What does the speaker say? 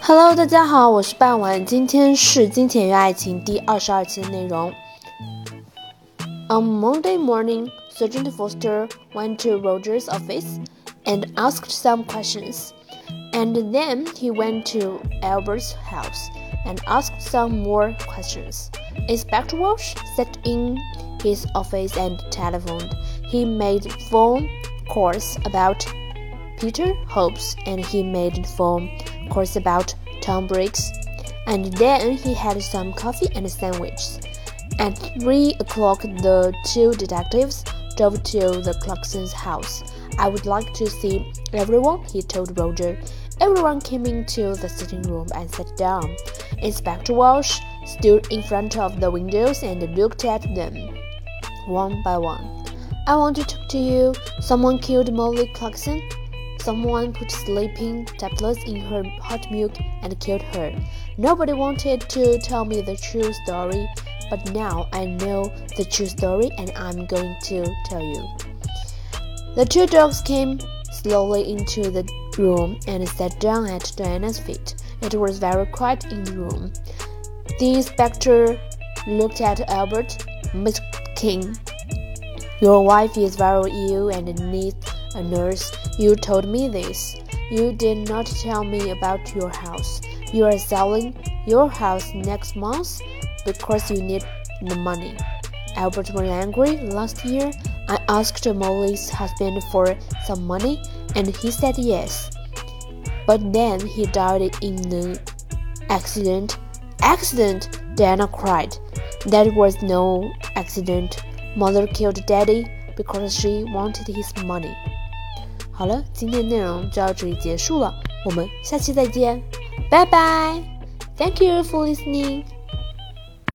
Hello，大家好，我是半晚，今天是《金钱与爱情》第二十二期的内容。On Monday morning, Sergeant Foster went to Roger's office and asked some questions, and then he went to Albert's house and asked some more questions. Inspector Walsh sat in his office and telephoned. He made phone calls about Peter Hobbs and he made phone course about Tom Briggs, and then he had some coffee and sandwiches. At three o'clock, the two detectives drove to the Clarkson's house. I would like to see everyone, he told Roger. Everyone came into the sitting room and sat down. Inspector Walsh stood in front of the windows and looked at them, one by one. I want to talk to you. Someone killed Molly Clarkson. Someone put sleeping tablets in her hot milk and killed her. Nobody wanted to tell me the true story, but now I know the true story and I'm going to tell you. The two dogs came slowly into the room and sat down at Diana's feet. It was very quiet in the room. The inspector looked at Albert. Miss King, your wife is very ill and needs a nurse. You told me this. You did not tell me about your house. You are selling your house next month because you need the money. Albert was angry. Last year, I asked Molly's husband for some money, and he said yes. But then he died in an accident. Accident! Diana cried. That was no accident. Mother killed Daddy because she wanted his money. 好了，今天的内容就到这里结束了，我们下期再见，拜拜。Thank you for listening.